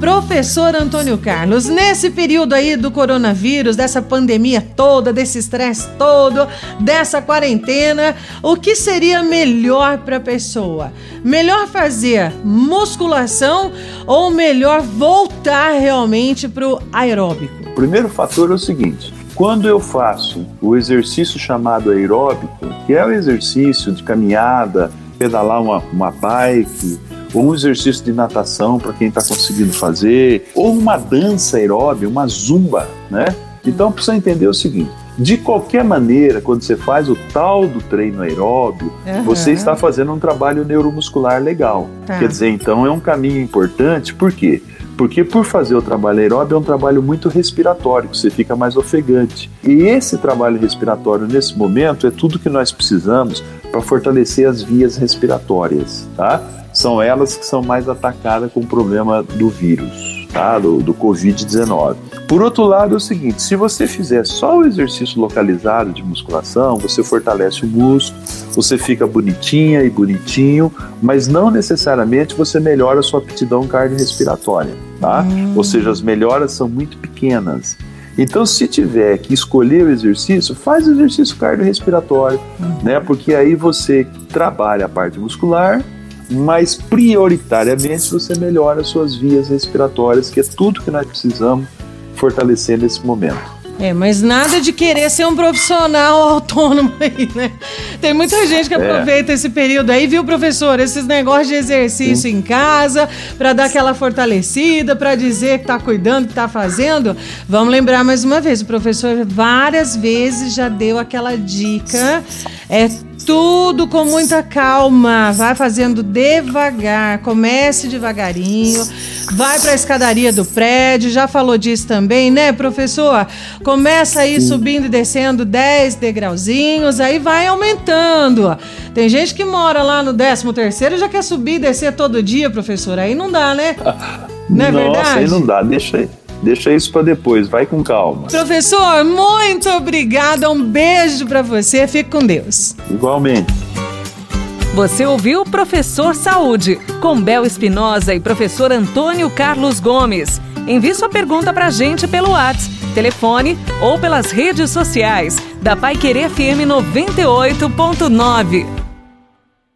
Professor Antônio Carlos, nesse período aí do coronavírus, dessa pandemia toda, desse estresse todo, dessa quarentena, o que seria melhor para a pessoa? Melhor fazer musculação ou melhor voltar realmente para o aeróbico? O primeiro fator é o seguinte: quando eu faço o exercício chamado aeróbico, que é o exercício de caminhada, pedalar uma, uma bike, ou um exercício de natação para quem está conseguindo fazer, ou uma dança aeróbica, uma zumba, né? Então precisa entender o seguinte: de qualquer maneira, quando você faz o tal do treino aeróbio, uhum. você está fazendo um trabalho neuromuscular legal. Tá. Quer dizer, então é um caminho importante, por quê? Porque por fazer o trabalho aeróbio é um trabalho muito respiratório, você fica mais ofegante. E esse trabalho respiratório nesse momento é tudo que nós precisamos para fortalecer as vias respiratórias, tá? São elas que são mais atacadas com o problema do vírus, tá? Do, do Covid-19. Por outro lado, é o seguinte: se você fizer só o exercício localizado de musculação, você fortalece o músculo, você fica bonitinha e bonitinho, mas não necessariamente você melhora a sua aptidão cardiorrespiratória, tá? Hum. Ou seja, as melhoras são muito pequenas. Então, se tiver que escolher o exercício, faz o exercício cardiorrespiratório, uhum. né? Porque aí você trabalha a parte muscular, mas prioritariamente você melhora as suas vias respiratórias, que é tudo que nós precisamos fortalecer nesse momento. É, mas nada de querer ser um profissional autônomo aí, né? Tem muita gente que é. aproveita é. esse período aí, viu, professor? Esses negócios de exercício Sim. em casa, para dar aquela fortalecida, para dizer que tá cuidando, que tá fazendo. Vamos lembrar mais uma vez, o professor várias vezes já deu aquela dica. É tudo com muita calma, vai fazendo devagar, comece devagarinho, vai para a escadaria do prédio, já falou disso também, né, professor? Começa aí subindo e descendo 10 degrauzinhos, aí vai aumentando. Tem gente que mora lá no 13 terceiro e já quer subir e descer todo dia, professor, aí não dá, né? Não é Nossa, verdade? aí não dá, deixa aí. Deixa isso para depois, vai com calma. Professor, muito obrigada. Um beijo para você. Fique com Deus. Igualmente. Você ouviu Professor Saúde, com Bel Espinosa e professor Antônio Carlos Gomes. Envie sua pergunta para a gente pelo WhatsApp, telefone ou pelas redes sociais da Pai Querer FM 98.9.